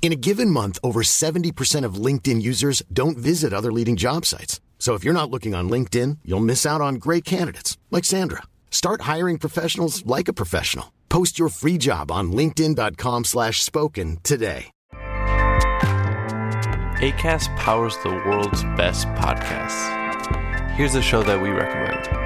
In a given month, over 70% of LinkedIn users don't visit other leading job sites. So if you're not looking on LinkedIn, you'll miss out on great candidates like Sandra. Start hiring professionals like a professional. Post your free job on linkedin.com/spoken today. ACAST powers the world's best podcasts. Here's a show that we recommend.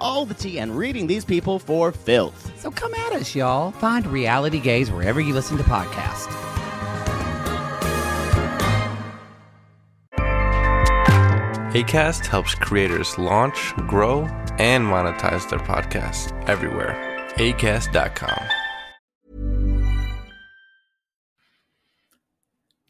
all the tea and reading these people for filth. so come at us, y'all. Find Reality Gaze wherever you listen to podcasts. ACAST helps creators launch, grow, and monetize their podcasts everywhere. ACAST.com.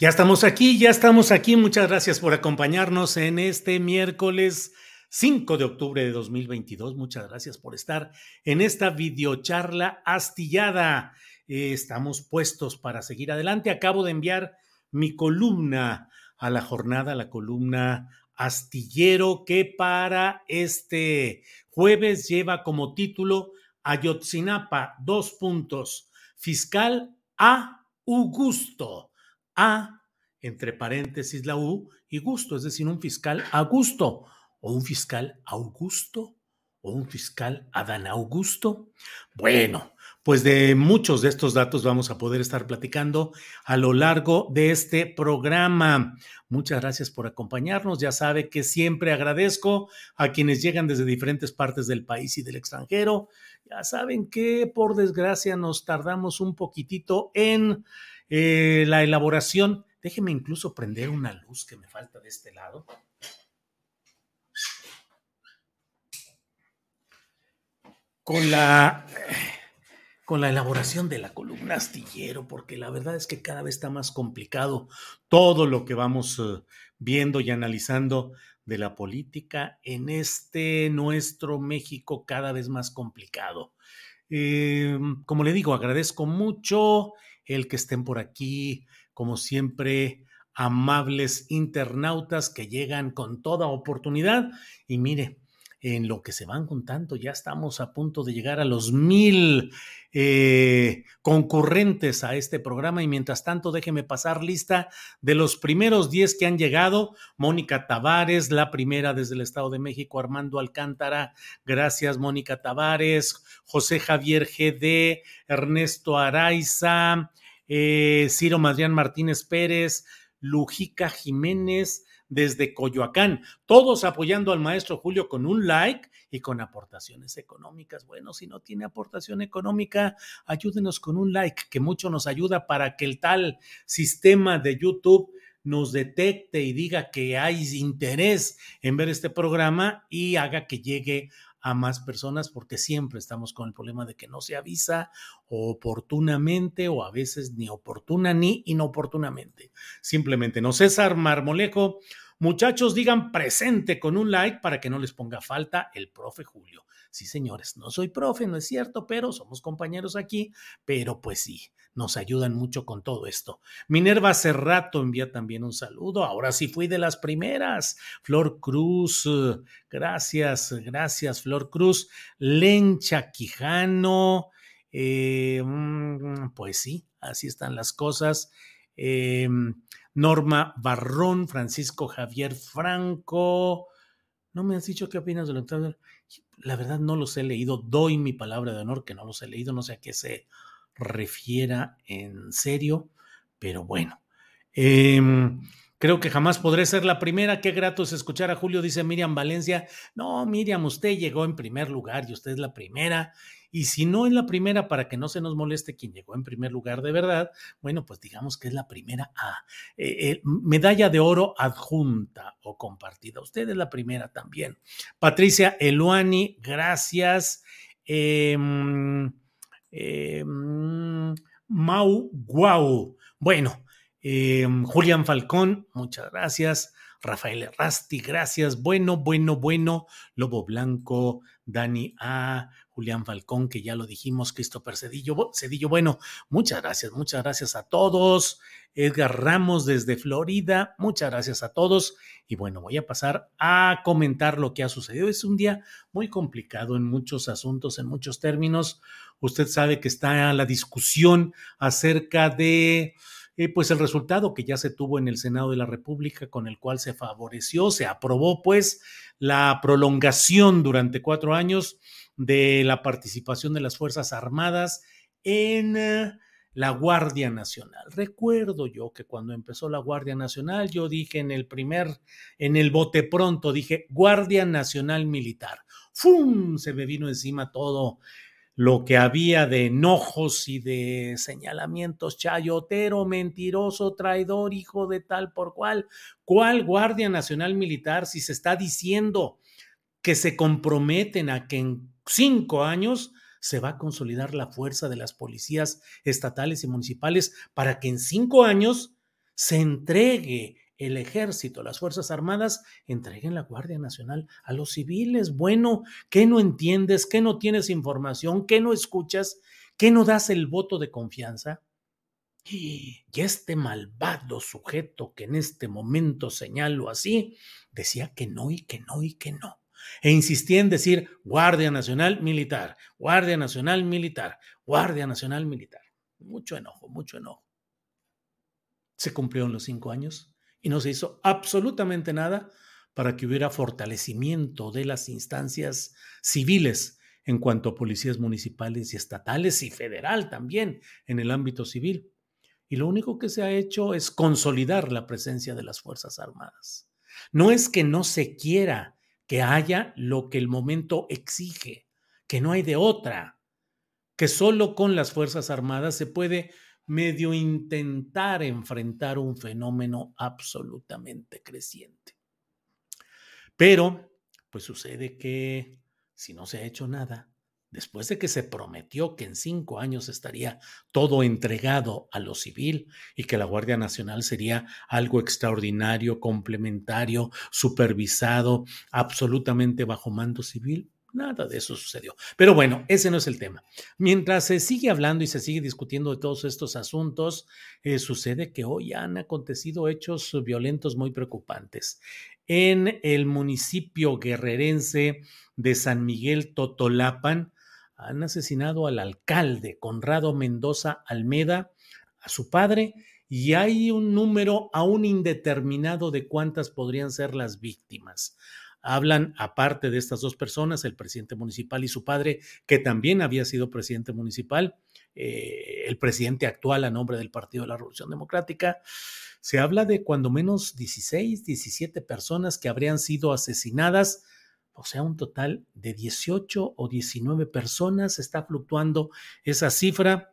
Ya estamos aquí, ya estamos aquí. Muchas gracias por acompañarnos en este miércoles 5 de octubre de 2022. Muchas gracias por estar en esta videocharla astillada. Eh, estamos puestos para seguir adelante. Acabo de enviar mi columna a la jornada, la columna astillero que para este jueves lleva como título Ayotzinapa, dos puntos, fiscal a Augusto. A, entre paréntesis la U, y gusto, es decir, un fiscal a gusto, o un fiscal Augusto, o un fiscal Adán Augusto. Bueno, pues de muchos de estos datos vamos a poder estar platicando a lo largo de este programa. Muchas gracias por acompañarnos. Ya sabe que siempre agradezco a quienes llegan desde diferentes partes del país y del extranjero. Ya saben que por desgracia nos tardamos un poquitito en eh, la elaboración. Déjeme incluso prender una luz que me falta de este lado. Con la, con la elaboración de la columna astillero, porque la verdad es que cada vez está más complicado todo lo que vamos eh, viendo y analizando de la política en este nuestro México cada vez más complicado. Eh, como le digo, agradezco mucho el que estén por aquí, como siempre, amables internautas que llegan con toda oportunidad. Y mire, en lo que se van contando, ya estamos a punto de llegar a los mil eh, concurrentes a este programa y mientras tanto déjeme pasar lista de los primeros 10 que han llegado. Mónica Tavares, la primera desde el Estado de México, Armando Alcántara, gracias Mónica Tavares, José Javier GD, Ernesto Araiza, eh, Ciro Madrián Martínez Pérez, Lujica Jiménez, desde Coyoacán, todos apoyando al maestro Julio con un like y con aportaciones económicas. Bueno, si no tiene aportación económica, ayúdenos con un like, que mucho nos ayuda para que el tal sistema de YouTube nos detecte y diga que hay interés en ver este programa y haga que llegue a más personas porque siempre estamos con el problema de que no se avisa oportunamente o a veces ni oportuna ni inoportunamente. Simplemente no. César Marmolejo, muchachos, digan presente con un like para que no les ponga falta el profe Julio. Sí, señores, no soy profe, no es cierto, pero somos compañeros aquí, pero pues sí, nos ayudan mucho con todo esto. Minerva Cerrato envía también un saludo. Ahora sí fui de las primeras. Flor Cruz, gracias, gracias, Flor Cruz. Lencha Quijano, eh, mm, pues sí, así están las cosas. Eh, Norma Barrón, Francisco Javier Franco. No me has dicho qué opinas de lo La verdad no los he leído. Doy mi palabra de honor que no los he leído. No sé a qué se refiera en serio, pero bueno. Em, Creo que jamás podré ser la primera. Qué grato es escuchar a Julio, dice Miriam Valencia. No, Miriam, usted llegó en primer lugar y usted es la primera. Y si no es la primera, para que no se nos moleste quien llegó en primer lugar de verdad, bueno, pues digamos que es la primera A. Eh, eh, medalla de oro adjunta o compartida. Usted es la primera también. Patricia Eluani, gracias. Em, em, Mau Guau. Bueno, Em, Julián Falcón, muchas gracias. Rafael Rasti, gracias. Bueno, bueno, bueno. Lobo Blanco, Dani A, Julián Falcón, que ya lo dijimos, Christopher Cedillo, Cedillo. Bueno, muchas gracias, muchas gracias a todos. Edgar Ramos desde Florida, muchas gracias a todos. Y bueno, voy a pasar a comentar lo que ha sucedido. Es un día muy complicado en muchos asuntos, en muchos términos. Usted sabe que está la discusión acerca de eh, pues el resultado que ya se tuvo en el Senado de la República, con el cual se favoreció, se aprobó pues la prolongación durante cuatro años de la participación de las Fuerzas Armadas en eh, la Guardia Nacional. Recuerdo yo que cuando empezó la Guardia Nacional, yo dije en el primer, en el bote pronto, dije Guardia Nacional Militar. ¡Fum! Se me vino encima todo lo que había de enojos y de señalamientos, chayotero, mentiroso, traidor, hijo de tal por cual. ¿Cuál Guardia Nacional Militar si se está diciendo que se comprometen a que en cinco años se va a consolidar la fuerza de las policías estatales y municipales para que en cinco años se entregue el ejército, las Fuerzas Armadas, entreguen la Guardia Nacional a los civiles. Bueno, ¿qué no entiendes? ¿Qué no tienes información? ¿Qué no escuchas? ¿Qué no das el voto de confianza? Y este malvado sujeto que en este momento señalo así, decía que no y que no y que no. E insistía en decir Guardia Nacional Militar, Guardia Nacional Militar, Guardia Nacional Militar. Mucho enojo, mucho enojo. Se cumplieron los cinco años y no se hizo absolutamente nada para que hubiera fortalecimiento de las instancias civiles en cuanto a policías municipales y estatales y federal también en el ámbito civil. Y lo único que se ha hecho es consolidar la presencia de las Fuerzas Armadas. No es que no se quiera que haya lo que el momento exige, que no hay de otra, que solo con las Fuerzas Armadas se puede medio intentar enfrentar un fenómeno absolutamente creciente. Pero, pues sucede que si no se ha hecho nada, después de que se prometió que en cinco años estaría todo entregado a lo civil y que la Guardia Nacional sería algo extraordinario, complementario, supervisado, absolutamente bajo mando civil, Nada de eso sucedió. Pero bueno, ese no es el tema. Mientras se sigue hablando y se sigue discutiendo de todos estos asuntos, eh, sucede que hoy han acontecido hechos violentos muy preocupantes. En el municipio guerrerense de San Miguel Totolapan, han asesinado al alcalde Conrado Mendoza Almeda, a su padre, y hay un número aún indeterminado de cuántas podrían ser las víctimas. Hablan, aparte de estas dos personas, el presidente municipal y su padre, que también había sido presidente municipal, eh, el presidente actual a nombre del Partido de la Revolución Democrática, se habla de cuando menos 16, 17 personas que habrían sido asesinadas, o sea, un total de 18 o 19 personas, está fluctuando esa cifra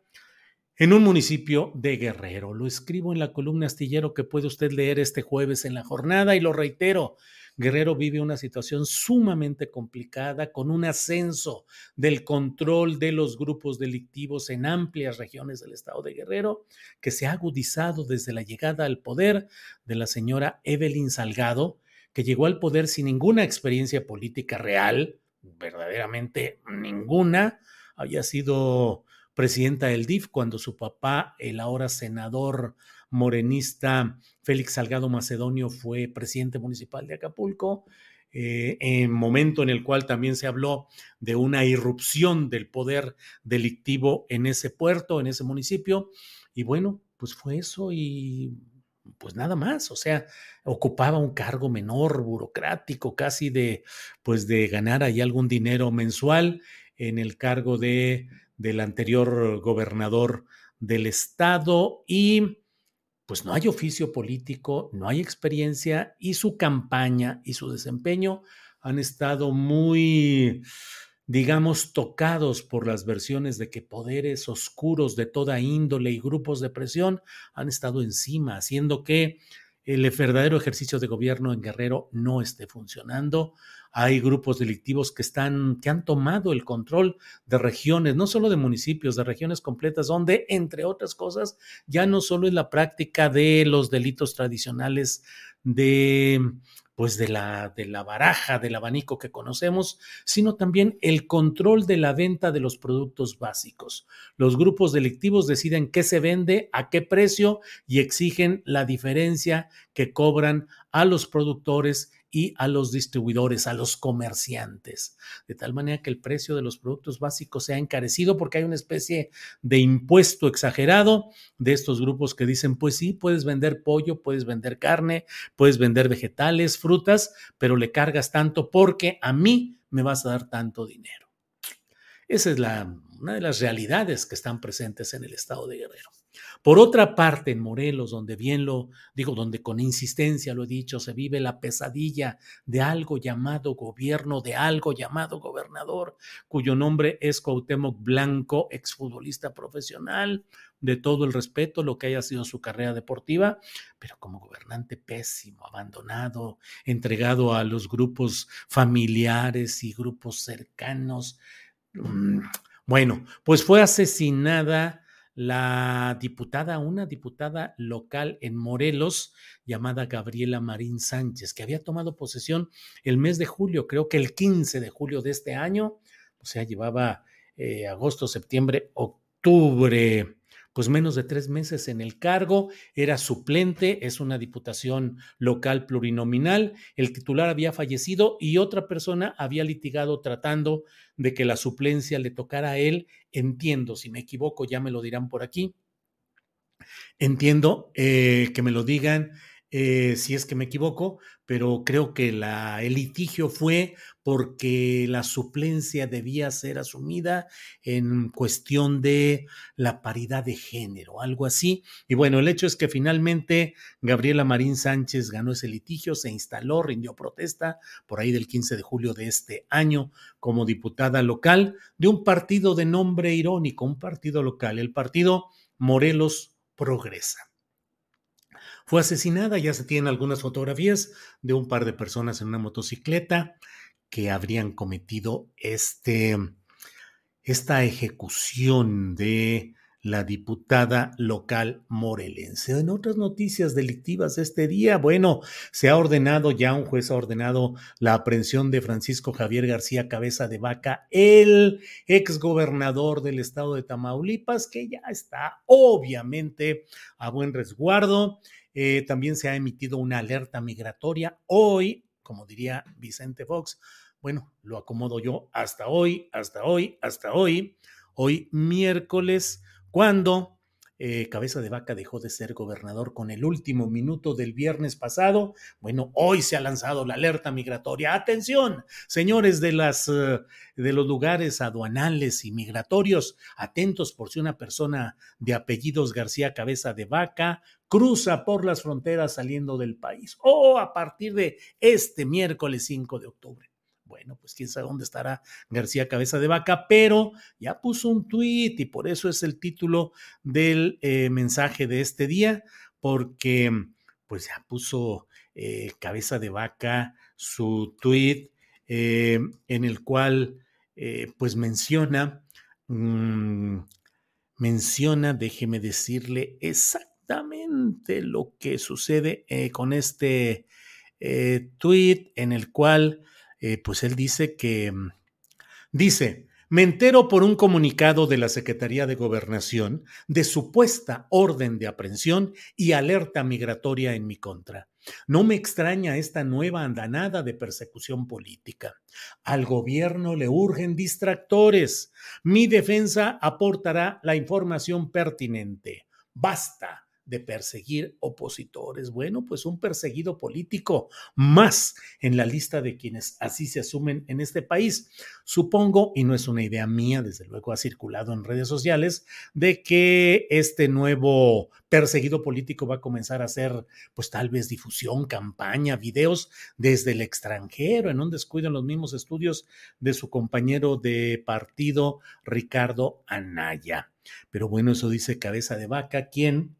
en un municipio de Guerrero. Lo escribo en la columna astillero que puede usted leer este jueves en la jornada y lo reitero, Guerrero vive una situación sumamente complicada con un ascenso del control de los grupos delictivos en amplias regiones del estado de Guerrero que se ha agudizado desde la llegada al poder de la señora Evelyn Salgado, que llegó al poder sin ninguna experiencia política real, verdaderamente ninguna, había sido presidenta del DIF cuando su papá, el ahora senador morenista Félix Salgado Macedonio fue presidente municipal de Acapulco, eh, en momento en el cual también se habló de una irrupción del poder delictivo en ese puerto, en ese municipio. Y bueno, pues fue eso y pues nada más, o sea, ocupaba un cargo menor, burocrático, casi de, pues de ganar ahí algún dinero mensual en el cargo de del anterior gobernador del estado y pues no hay oficio político, no hay experiencia y su campaña y su desempeño han estado muy, digamos, tocados por las versiones de que poderes oscuros de toda índole y grupos de presión han estado encima, haciendo que el verdadero ejercicio de gobierno en Guerrero no esté funcionando. Hay grupos delictivos que están, que han tomado el control de regiones, no solo de municipios, de regiones completas, donde, entre otras cosas, ya no solo es la práctica de los delitos tradicionales de pues de la, de la baraja, del abanico que conocemos, sino también el control de la venta de los productos básicos. Los grupos delictivos deciden qué se vende, a qué precio y exigen la diferencia que cobran a los productores y a los distribuidores, a los comerciantes, de tal manera que el precio de los productos básicos sea encarecido porque hay una especie de impuesto exagerado de estos grupos que dicen, pues sí, puedes vender pollo, puedes vender carne, puedes vender vegetales, frutas, pero le cargas tanto porque a mí me vas a dar tanto dinero. Esa es la, una de las realidades que están presentes en el estado de Guerrero. Por otra parte, en Morelos, donde bien lo digo, donde con insistencia lo he dicho, se vive la pesadilla de algo llamado gobierno, de algo llamado gobernador, cuyo nombre es Cuauhtémoc Blanco, exfutbolista profesional, de todo el respeto, lo que haya sido su carrera deportiva, pero como gobernante pésimo, abandonado, entregado a los grupos familiares y grupos cercanos. Mm, bueno, pues fue asesinada la diputada, una diputada local en Morelos llamada Gabriela Marín Sánchez, que había tomado posesión el mes de julio, creo que el 15 de julio de este año, o sea, llevaba eh, agosto, septiembre, octubre, pues menos de tres meses en el cargo, era suplente, es una diputación local plurinominal, el titular había fallecido y otra persona había litigado tratando de que la suplencia le tocara a él. Entiendo, si me equivoco, ya me lo dirán por aquí. Entiendo eh, que me lo digan eh, si es que me equivoco, pero creo que la, el litigio fue porque la suplencia debía ser asumida en cuestión de la paridad de género, algo así. Y bueno, el hecho es que finalmente Gabriela Marín Sánchez ganó ese litigio, se instaló, rindió protesta por ahí del 15 de julio de este año como diputada local de un partido de nombre irónico, un partido local, el partido Morelos Progresa fue asesinada. Ya se tienen algunas fotografías de un par de personas en una motocicleta que habrían cometido este, esta ejecución de la diputada local morelense. En otras noticias delictivas de este día, bueno, se ha ordenado, ya un juez ha ordenado la aprehensión de Francisco Javier García Cabeza de Vaca, el exgobernador del estado de Tamaulipas, que ya está obviamente a buen resguardo eh, también se ha emitido una alerta migratoria. Hoy, como diría Vicente Fox, bueno, lo acomodo yo hasta hoy, hasta hoy, hasta hoy, hoy miércoles, cuando eh, Cabeza de Vaca dejó de ser gobernador con el último minuto del viernes pasado. Bueno, hoy se ha lanzado la alerta migratoria. Atención, señores de, las, eh, de los lugares aduanales y migratorios, atentos por si una persona de apellidos García Cabeza de Vaca cruza por las fronteras saliendo del país o a partir de este miércoles 5 de octubre. Bueno, pues quién sabe dónde estará García Cabeza de Vaca, pero ya puso un tuit y por eso es el título del eh, mensaje de este día, porque pues ya puso eh, Cabeza de Vaca su tuit eh, en el cual pues menciona, mm, menciona, déjeme decirle exactamente lo que sucede con este tuit en el cual eh, pues él dice que, mm, dice, me entero por un comunicado de la Secretaría de Gobernación de supuesta orden de aprehensión y alerta migratoria en mi contra. No me extraña esta nueva andanada de persecución política. Al gobierno le urgen distractores. Mi defensa aportará la información pertinente. Basta de perseguir opositores. Bueno, pues un perseguido político más en la lista de quienes así se asumen en este país. Supongo, y no es una idea mía, desde luego ha circulado en redes sociales, de que este nuevo perseguido político va a comenzar a hacer, pues tal vez difusión, campaña, videos desde el extranjero, en un descuido en los mismos estudios de su compañero de partido, Ricardo Anaya. Pero bueno, eso dice cabeza de vaca, quien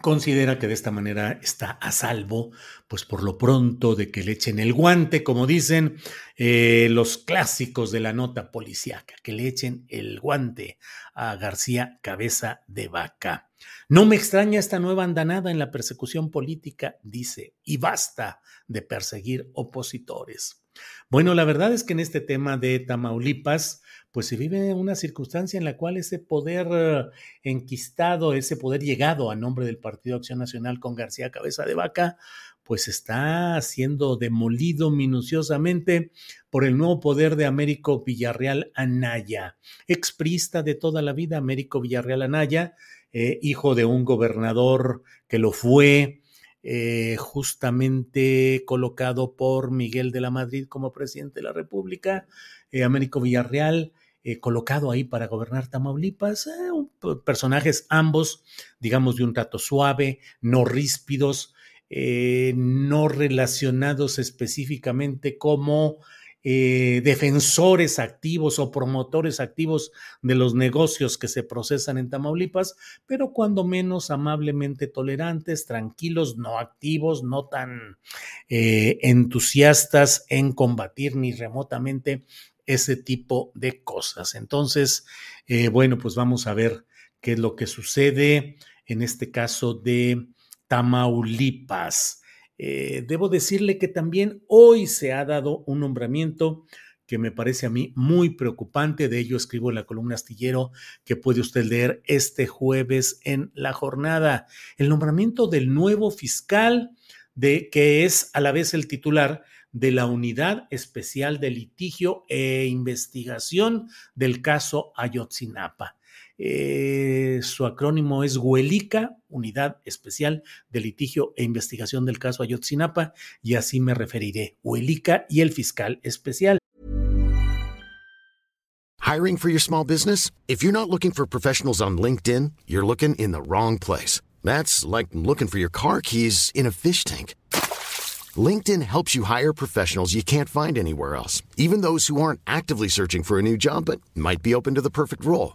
considera que de esta manera está a salvo, pues por lo pronto de que le echen el guante, como dicen eh, los clásicos de la nota policíaca, que le echen el guante a García Cabeza de Vaca. No me extraña esta nueva andanada en la persecución política, dice, y basta de perseguir opositores. Bueno, la verdad es que en este tema de Tamaulipas, pues se vive una circunstancia en la cual ese poder eh, enquistado, ese poder llegado a nombre del Partido Acción Nacional con García Cabeza de Vaca, pues está siendo demolido minuciosamente por el nuevo poder de Américo Villarreal Anaya, exprista de toda la vida, Américo Villarreal Anaya, eh, hijo de un gobernador que lo fue, eh, justamente colocado por Miguel de la Madrid como presidente de la República, Américo Villarreal, eh, colocado ahí para gobernar Tamaulipas, eh, personajes ambos, digamos, de un trato suave, no ríspidos, eh, no relacionados específicamente como defensores activos o promotores activos de los negocios que se procesan en Tamaulipas, pero cuando menos amablemente tolerantes, tranquilos, no activos, no tan entusiastas en combatir ni remotamente ese tipo de cosas. Entonces, eh, bueno, pues vamos a ver qué es lo que sucede en este caso de Tamaulipas. Eh, debo decirle que también hoy se ha dado un nombramiento que me parece a mí muy preocupante. De ello escribo en la columna astillero que puede usted leer este jueves en la jornada. El nombramiento del nuevo fiscal de que es a la vez el titular de la Unidad Especial de Litigio e Investigación del caso Ayotzinapa. Eh, su acrónimo es Huelica, Unidad Especial de Litigio e Investigación del caso Ayotzinapa, y así me referiré, Huelica y el fiscal especial. Hiring for your small business? If you're not looking for professionals on LinkedIn, you're looking in the wrong place. That's like looking for your car keys in a fish tank. LinkedIn helps you hire professionals you can't find anywhere else, even those who aren't actively searching for a new job but might be open to the perfect role.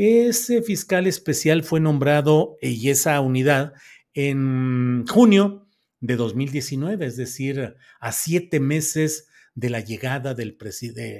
Ese fiscal especial fue nombrado y esa unidad en junio de 2019, es decir, a siete meses de la llegada de,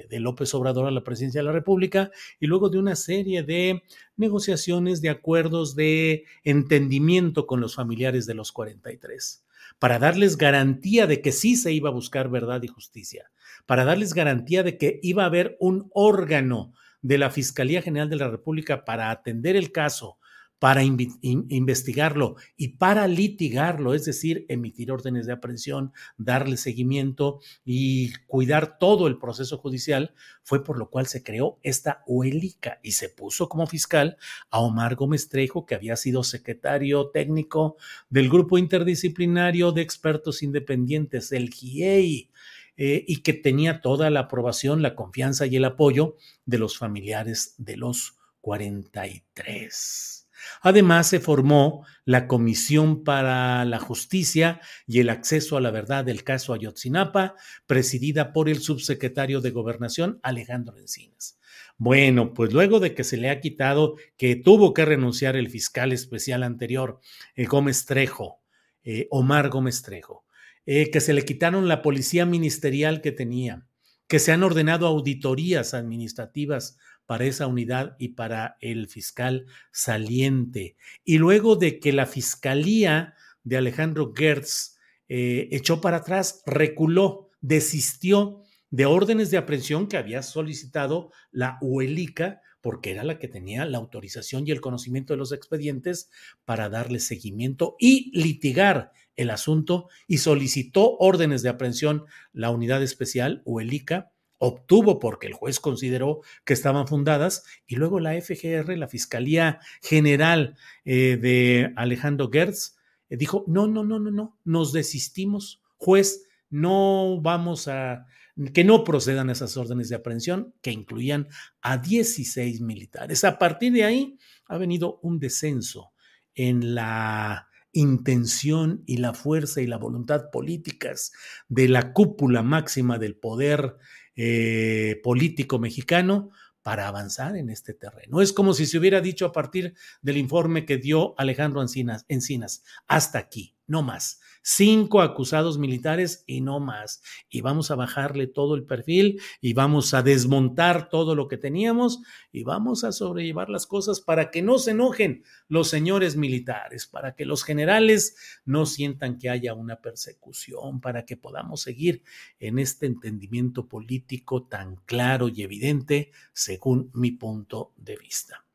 de López Obrador a la presidencia de la República y luego de una serie de negociaciones, de acuerdos, de entendimiento con los familiares de los 43, para darles garantía de que sí se iba a buscar verdad y justicia, para darles garantía de que iba a haber un órgano de la Fiscalía General de la República para atender el caso, para investigarlo y para litigarlo, es decir, emitir órdenes de aprehensión, darle seguimiento y cuidar todo el proceso judicial, fue por lo cual se creó esta UELICA y se puso como fiscal a Omar Gómez Trejo, que había sido secretario técnico del Grupo Interdisciplinario de Expertos Independientes, el GIEI eh, y que tenía toda la aprobación, la confianza y el apoyo de los familiares de los 43. Además, se formó la Comisión para la Justicia y el Acceso a la Verdad del caso Ayotzinapa, presidida por el subsecretario de Gobernación, Alejandro Encinas. Bueno, pues luego de que se le ha quitado, que tuvo que renunciar el fiscal especial anterior, Gómez Trejo, eh, Omar Gómez Trejo, eh, que se le quitaron la policía ministerial que tenía, que se han ordenado auditorías administrativas para esa unidad y para el fiscal saliente. Y luego de que la fiscalía de Alejandro Gertz eh, echó para atrás, reculó, desistió de órdenes de aprehensión que había solicitado la UELICA, porque era la que tenía la autorización y el conocimiento de los expedientes para darle seguimiento y litigar el asunto y solicitó órdenes de aprehensión la unidad especial UELICA, obtuvo porque el juez consideró que estaban fundadas y luego la FGR, la Fiscalía General eh, de Alejandro Gertz, eh, dijo, no, no, no, no, no, nos desistimos, juez, no vamos a, que no procedan esas órdenes de aprehensión que incluían a 16 militares. A partir de ahí ha venido un descenso en la intención y la fuerza y la voluntad políticas de la cúpula máxima del poder eh, político mexicano para avanzar en este terreno. Es como si se hubiera dicho a partir del informe que dio Alejandro Encinas, Encinas hasta aquí, no más cinco acusados militares y no más. Y vamos a bajarle todo el perfil y vamos a desmontar todo lo que teníamos y vamos a sobrellevar las cosas para que no se enojen los señores militares, para que los generales no sientan que haya una persecución, para que podamos seguir en este entendimiento político tan claro y evidente según mi punto de vista.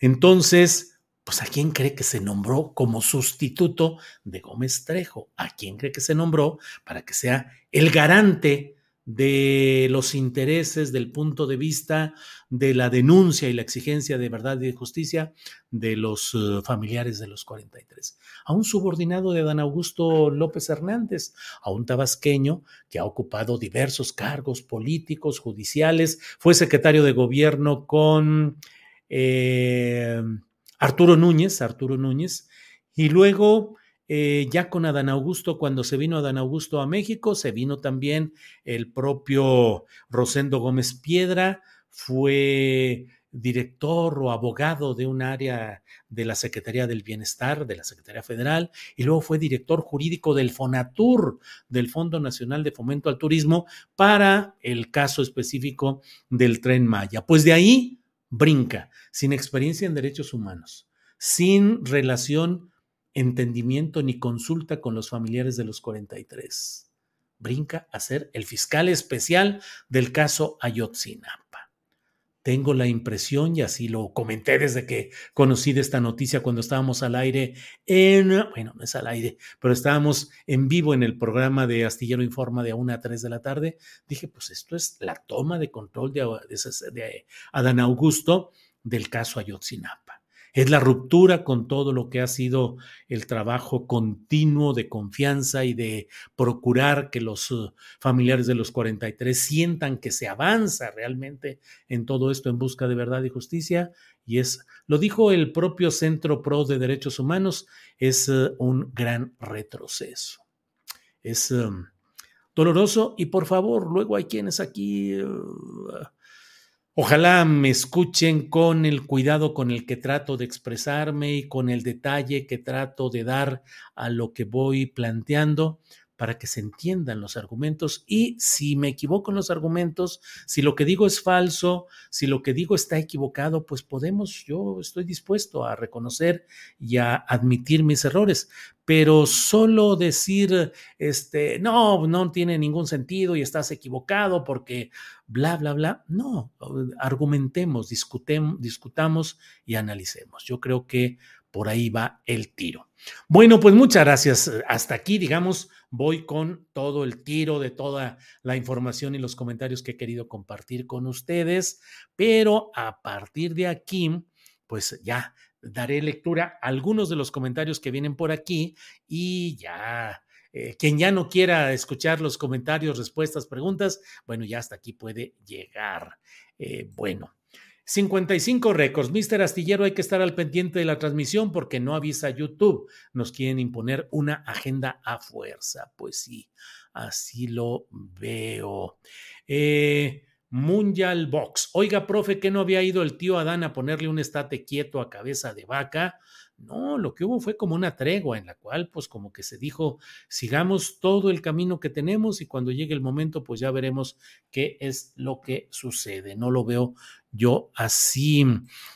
Entonces, pues a quién cree que se nombró como sustituto de Gómez Trejo, a quién cree que se nombró para que sea el garante de los intereses del punto de vista de la denuncia y la exigencia de verdad y justicia de los eh, familiares de los 43. A un subordinado de Dan Augusto López Hernández, a un tabasqueño que ha ocupado diversos cargos políticos, judiciales, fue secretario de gobierno con... Eh, Arturo Núñez, Arturo Núñez, y luego eh, ya con Adán Augusto, cuando se vino Adán Augusto a México, se vino también el propio Rosendo Gómez Piedra, fue director o abogado de un área de la Secretaría del Bienestar, de la Secretaría Federal, y luego fue director jurídico del FONATUR, del Fondo Nacional de Fomento al Turismo, para el caso específico del tren Maya. Pues de ahí brinca, sin experiencia en derechos humanos, sin relación, entendimiento ni consulta con los familiares de los 43. Brinca a ser el fiscal especial del caso Ayotzinapa. Tengo la impresión, y así lo comenté desde que conocí de esta noticia cuando estábamos al aire en, bueno, no es al aire, pero estábamos en vivo en el programa de Astillero Informa de a 1 a 3 de la tarde. Dije, pues esto es la toma de control de, de, Adán Augusto del caso Ayotzinapa es la ruptura con todo lo que ha sido el trabajo continuo de confianza y de procurar que los uh, familiares de los 43 sientan que se avanza realmente en todo esto en busca de verdad y justicia. Y es, lo dijo el propio Centro Pro de Derechos Humanos, es uh, un gran retroceso. Es um, doloroso y por favor, luego hay quienes aquí... Uh, Ojalá me escuchen con el cuidado con el que trato de expresarme y con el detalle que trato de dar a lo que voy planteando para que se entiendan los argumentos y si me equivoco en los argumentos, si lo que digo es falso, si lo que digo está equivocado, pues podemos, yo estoy dispuesto a reconocer y a admitir mis errores, pero solo decir, este, no, no tiene ningún sentido y estás equivocado porque bla, bla, bla, no, argumentemos, discutamos y analicemos. Yo creo que por ahí va el tiro. Bueno, pues muchas gracias. Hasta aquí, digamos, voy con todo el tiro de toda la información y los comentarios que he querido compartir con ustedes, pero a partir de aquí, pues ya daré lectura a algunos de los comentarios que vienen por aquí y ya. Eh, quien ya no quiera escuchar los comentarios, respuestas, preguntas, bueno, ya hasta aquí puede llegar. Eh, bueno, 55 récords. Mister Astillero, hay que estar al pendiente de la transmisión porque no avisa YouTube. Nos quieren imponer una agenda a fuerza. Pues sí, así lo veo. Eh, Mundial Box. Oiga, profe, que no había ido el tío Adán a ponerle un estate quieto a cabeza de vaca. No, lo que hubo fue como una tregua en la cual, pues como que se dijo, sigamos todo el camino que tenemos y cuando llegue el momento, pues ya veremos qué es lo que sucede. No lo veo yo así.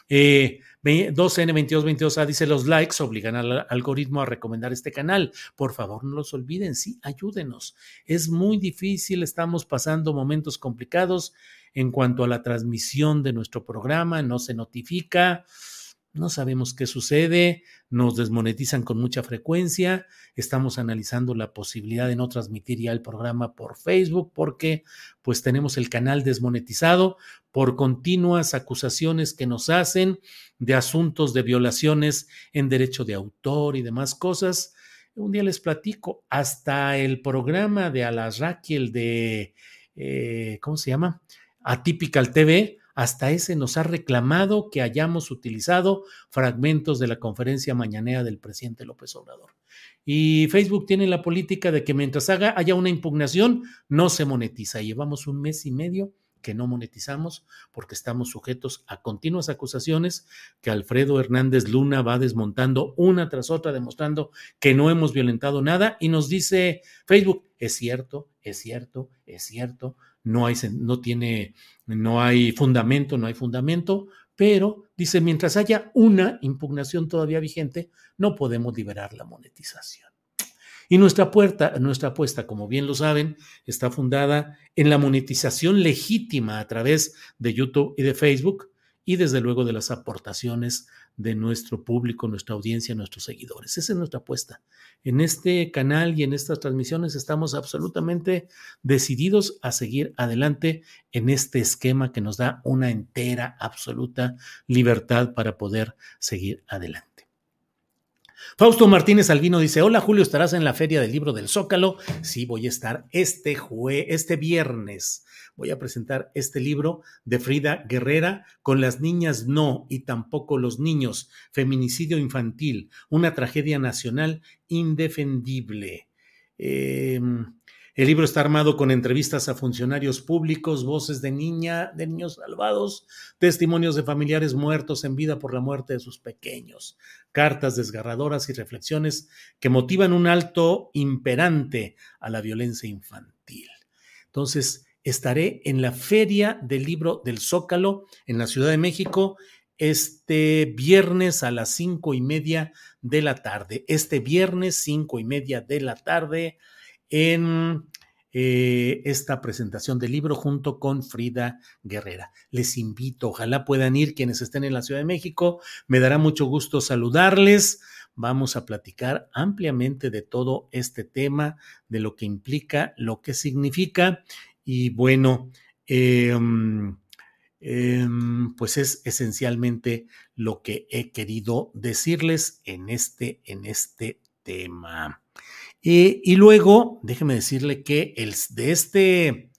Eh, 2N2222A dice los likes obligan al algoritmo a recomendar este canal. Por favor, no los olviden, sí, ayúdenos. Es muy difícil, estamos pasando momentos complicados en cuanto a la transmisión de nuestro programa, no se notifica no sabemos qué sucede, nos desmonetizan con mucha frecuencia, estamos analizando la posibilidad de no transmitir ya el programa por Facebook porque pues tenemos el canal desmonetizado por continuas acusaciones que nos hacen de asuntos de violaciones en derecho de autor y demás cosas. Un día les platico, hasta el programa de Alasraquiel de, eh, ¿cómo se llama? Atypical TV, hasta ese nos ha reclamado que hayamos utilizado fragmentos de la conferencia mañanera del presidente López Obrador. Y Facebook tiene la política de que mientras haga, haya una impugnación, no se monetiza. Llevamos un mes y medio que no monetizamos porque estamos sujetos a continuas acusaciones que Alfredo Hernández Luna va desmontando una tras otra, demostrando que no hemos violentado nada y nos dice Facebook, es cierto, es cierto, es cierto, no hay, no tiene, no hay fundamento, no hay fundamento, pero dice, mientras haya una impugnación todavía vigente, no podemos liberar la monetización. Y nuestra, puerta, nuestra apuesta, como bien lo saben, está fundada en la monetización legítima a través de YouTube y de Facebook y desde luego de las aportaciones de nuestro público, nuestra audiencia, nuestros seguidores. Esa es nuestra apuesta. En este canal y en estas transmisiones estamos absolutamente decididos a seguir adelante en este esquema que nos da una entera, absoluta libertad para poder seguir adelante. Fausto Martínez Albino dice: Hola Julio, ¿estarás en la Feria del Libro del Zócalo? Sí, voy a estar este, jue este viernes voy a presentar este libro de Frida Guerrera con las niñas no y tampoco los niños, feminicidio infantil, una tragedia nacional indefendible. Em, el libro está armado con entrevistas a funcionarios públicos, voces de niña, de niños salvados, testimonios de familiares muertos en vida por la muerte de sus pequeños, cartas desgarradoras y reflexiones que motivan un alto imperante a la violencia infantil. Entonces, estaré en la Feria del Libro del Zócalo en la Ciudad de México este viernes a las cinco y media de la tarde. Este viernes, cinco y media de la tarde, en eh, esta presentación del libro junto con Frida Guerrera. Les invito, ojalá puedan ir quienes estén en la Ciudad de México. Me dará mucho gusto saludarles. Vamos a platicar ampliamente de todo este tema, de lo que implica, lo que significa y bueno, em, em, pues es esencialmente lo que he querido decirles en este, en este tema. Y luego, déjeme decirle que el, de este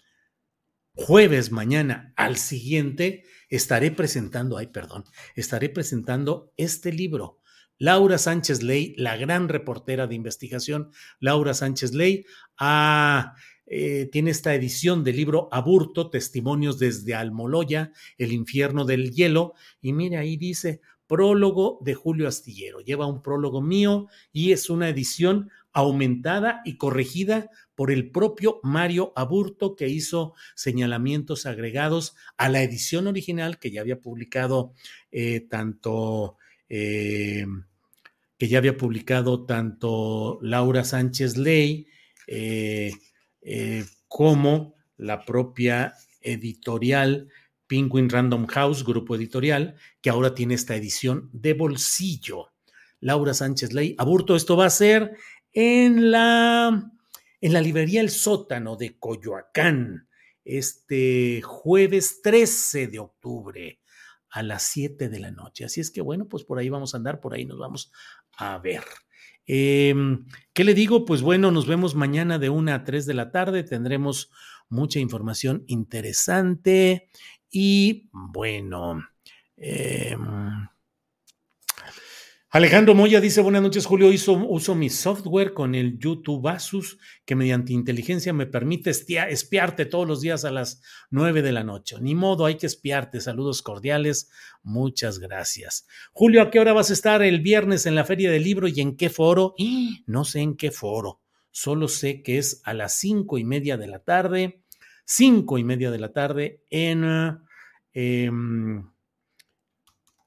jueves mañana al siguiente estaré presentando, ay, perdón, estaré presentando este libro. Laura Sánchez Ley, la gran reportera de investigación, Laura Sánchez Ley, ha eh, tiene esta edición del libro Aburto, Testimonios desde Almoloya, El infierno del hielo, y mire ahí dice prólogo de Julio Astillero. Lleva un prólogo mío y es una edición aumentada y corregida por el propio Mario Aburto, que hizo señalamientos agregados a la edición original que ya había publicado eh, tanto. Eh, que ya había publicado tanto Laura Sánchez Ley, eh, como la propia editorial Penguin Random House, grupo editorial, que ahora tiene esta edición de bolsillo. Laura Sánchez Ley, aburto, esto va a ser en la, en la librería El Sótano de Coyoacán, este jueves 13 de octubre a las 7 de la noche. Así es que bueno, pues por ahí vamos a andar, por ahí nos vamos a ver. Em, ¿Qué le digo? Pues bueno, nos vemos mañana de 1 a 3 de la tarde. Tendremos mucha información interesante Y bueno, eh, Alejandro Moya dice, buenas noches Julio, uso mi software con el YouTube Asus que mediante inteligencia me permite espiarte todos los días a las 9 de la noche. Ni modo, hay que espiarte. Saludos cordiales, muchas gracias. Julio, ¿a qué hora vas a estar el viernes en la Feria del Libro y en qué foro? No sé en qué foro, solo sé que es a las cinco y media de la tarde, cinco y media de la tarde en, em,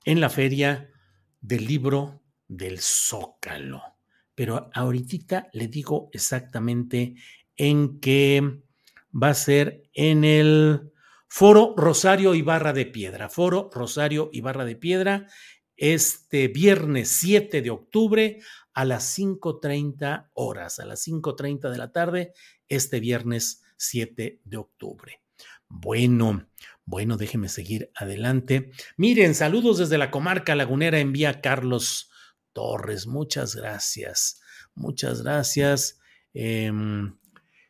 en la Feria del libro del Zócalo. Pero ahorita le digo exactamente en qué va a ser en el Foro Rosario Ibarra de Piedra. Foro Rosario Ibarra de Piedra, este viernes 7 de octubre a las 5.30 horas, a las 5.30 de la tarde, este viernes 7 de octubre. Bueno, bueno, déjeme seguir adelante. Miren, saludos desde la comarca lagunera, envía Carlos Torres. Muchas gracias. Muchas gracias. Em,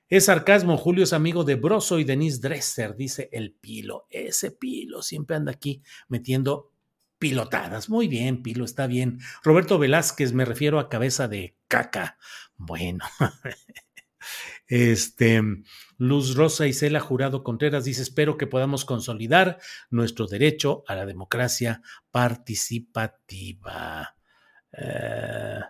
es sarcasmo, Julio es amigo de Broso y Denise Dresser, dice el Pilo. Ese Pilo siempre anda aquí metiendo pilotadas. Muy bien, Pilo, está bien. Roberto Velázquez, me refiero a cabeza de caca. Bueno, este, Luz Rosa Isela Jurado Contreras dice, espero que podamos consolidar nuestro derecho a la democracia participativa. Eh,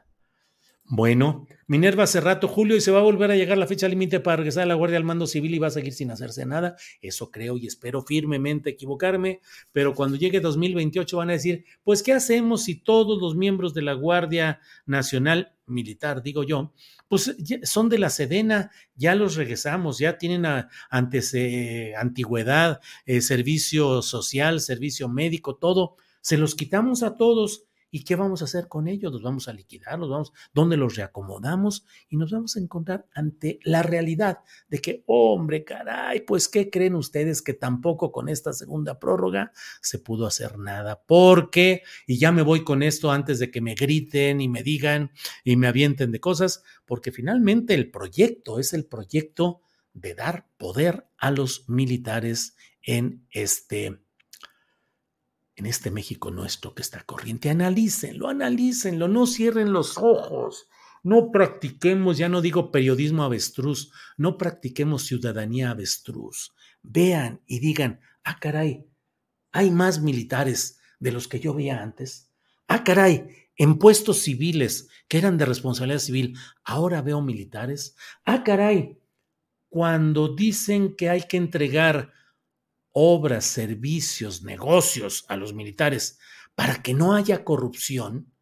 bueno, Minerva hace rato, Julio, y se va a volver a llegar la fecha límite para regresar a la Guardia al Mando Civil y va a seguir sin hacerse nada. Eso creo y espero firmemente equivocarme, pero cuando llegue 2028 van a decir, pues, ¿qué hacemos si todos los miembros de la Guardia Nacional Militar, digo yo, pues son de la Sedena, ya los regresamos, ya tienen eh, antigüedad, eh, servicio social, servicio médico, todo, se los quitamos a todos ¿Y qué vamos a hacer con ellos? ¿Los vamos a liquidar? ¿Los vamos, ¿Dónde los reacomodamos? Y nos vamos a encontrar ante la realidad de que, hombre, caray, pues, ¿qué creen ustedes que tampoco con esta segunda prórroga se pudo hacer nada? Porque, y ya me voy con esto antes de que me griten y me digan y me avienten de cosas, porque finalmente el proyecto es el proyecto de dar poder a los militares en este en este México nuestro que está corriente. Analícenlo, analícenlo, no cierren los ojos. No practiquemos, ya no digo periodismo avestruz, no practiquemos ciudadanía avestruz. Vean y digan, ah, caray, hay más militares de los que yo veía antes. Ah, caray, en puestos civiles que eran de responsabilidad civil, ahora veo militares. Ah, caray, cuando dicen que hay que entregar obras, servicios, negocios a los militares para que no haya corrupción,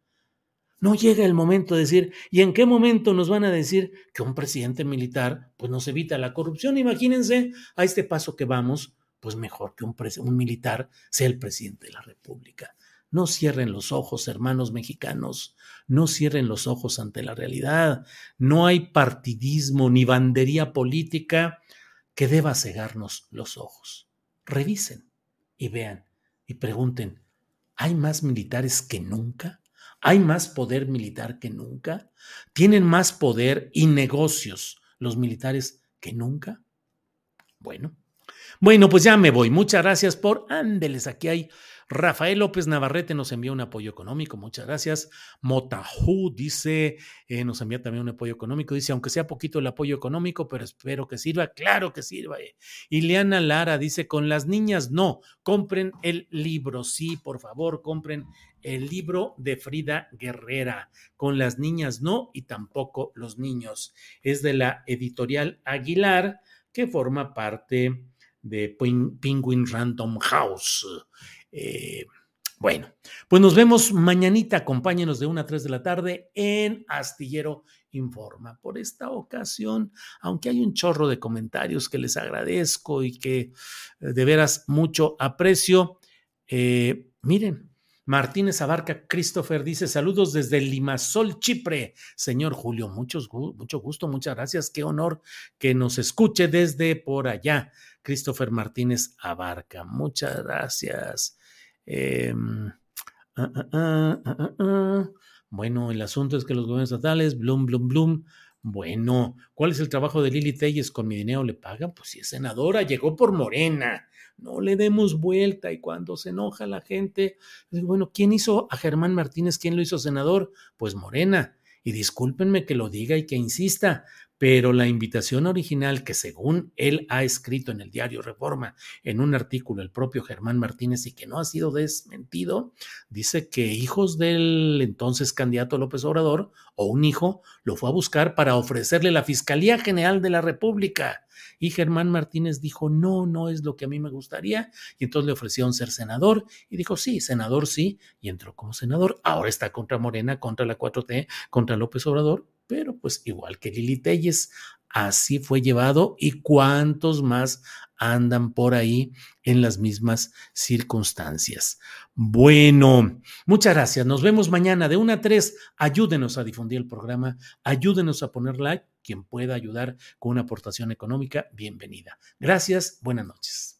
no llega el momento de decir, ¿y en qué momento nos van a decir que un presidente militar pues nos evita la corrupción? Imagínense a este paso que vamos, pues mejor que un, un militar sea el presidente de la República. No cierren los ojos, hermanos mexicanos, no cierren los ojos ante la realidad. No hay partidismo ni bandería política que deba cegarnos los ojos revisen y vean y pregunten, ¿hay más militares que nunca? ¿Hay más poder militar que nunca? ¿Tienen más poder y negocios los militares que nunca? Bueno, bueno, pues ya me voy. Muchas gracias por ándeles. Aquí hay Rafael López Navarrete nos envía un apoyo económico, muchas gracias. Motahu dice, eh, nos envía también un apoyo económico, dice, aunque sea poquito el apoyo económico, pero espero que sirva, claro que sirva. Eh. Ileana Lara dice, con las niñas no, compren el libro, sí, por favor, compren el libro de Frida Guerrera, con las niñas no y tampoco los niños. Es de la editorial Aguilar, que forma parte de Penguin Random House. Eh, bueno, pues nos vemos mañanita. Acompáñenos de 1 a 3 de la tarde en Astillero Informa. Por esta ocasión, aunque hay un chorro de comentarios que les agradezco y que eh, de veras mucho aprecio, eh, miren, Martínez Abarca Christopher dice: Saludos desde Limasol, Chipre. Señor Julio, mucho gusto, muchas gracias. Qué honor que nos escuche desde por allá. Christopher Martínez Abarca, muchas gracias. Em, ah, ah, ah, bueno, el asunto es que los gobiernos estatales, blum, blum, blum, Bueno, ¿cuál es el trabajo de Lili Telles? ¿Con mi dinero le pagan? Pues si es senadora, llegó por Morena. No le demos vuelta y cuando se enoja la gente, bueno, ¿quién hizo a Germán Martínez? ¿Quién lo hizo senador? Pues Morena. Y discúlpenme que lo diga y que insista, pero la invitación original que según él ha escrito en el diario Reforma, en un artículo el propio Germán Martínez y que no ha sido desmentido, dice que hijos del entonces candidato López Obrador o un hijo lo fue a buscar para ofrecerle la Fiscalía General de la República. Y Germán Martínez dijo, no, no es lo que a mí me gustaría. Y entonces le ofrecieron ser senador y dijo, sí, senador sí. Y entró como senador. Ahora está contra Morena, contra la 4T, contra López Obrador pero pues igual que Lili Telles, así fue llevado y cuántos más andan por ahí en las mismas circunstancias. Bueno, muchas gracias. Nos vemos mañana de 1 a 3. Ayúdenos a difundir el programa, ayúdenos a poner like. Quien pueda ayudar con una aportación económica, bienvenida. Gracias, buenas noches.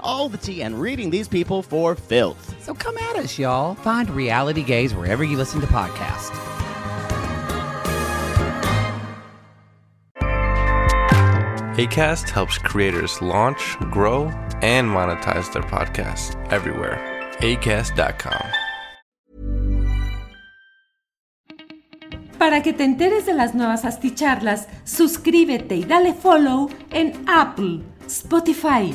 all the tea and reading these people for filth. So come at us, y'all. Find Reality Gaze wherever you listen to podcasts. ACAST helps creators launch, grow, and monetize their podcasts everywhere. ACAST.com. Para que te enteres de las nuevas asticharlas, suscríbete y dale follow en Apple, Spotify,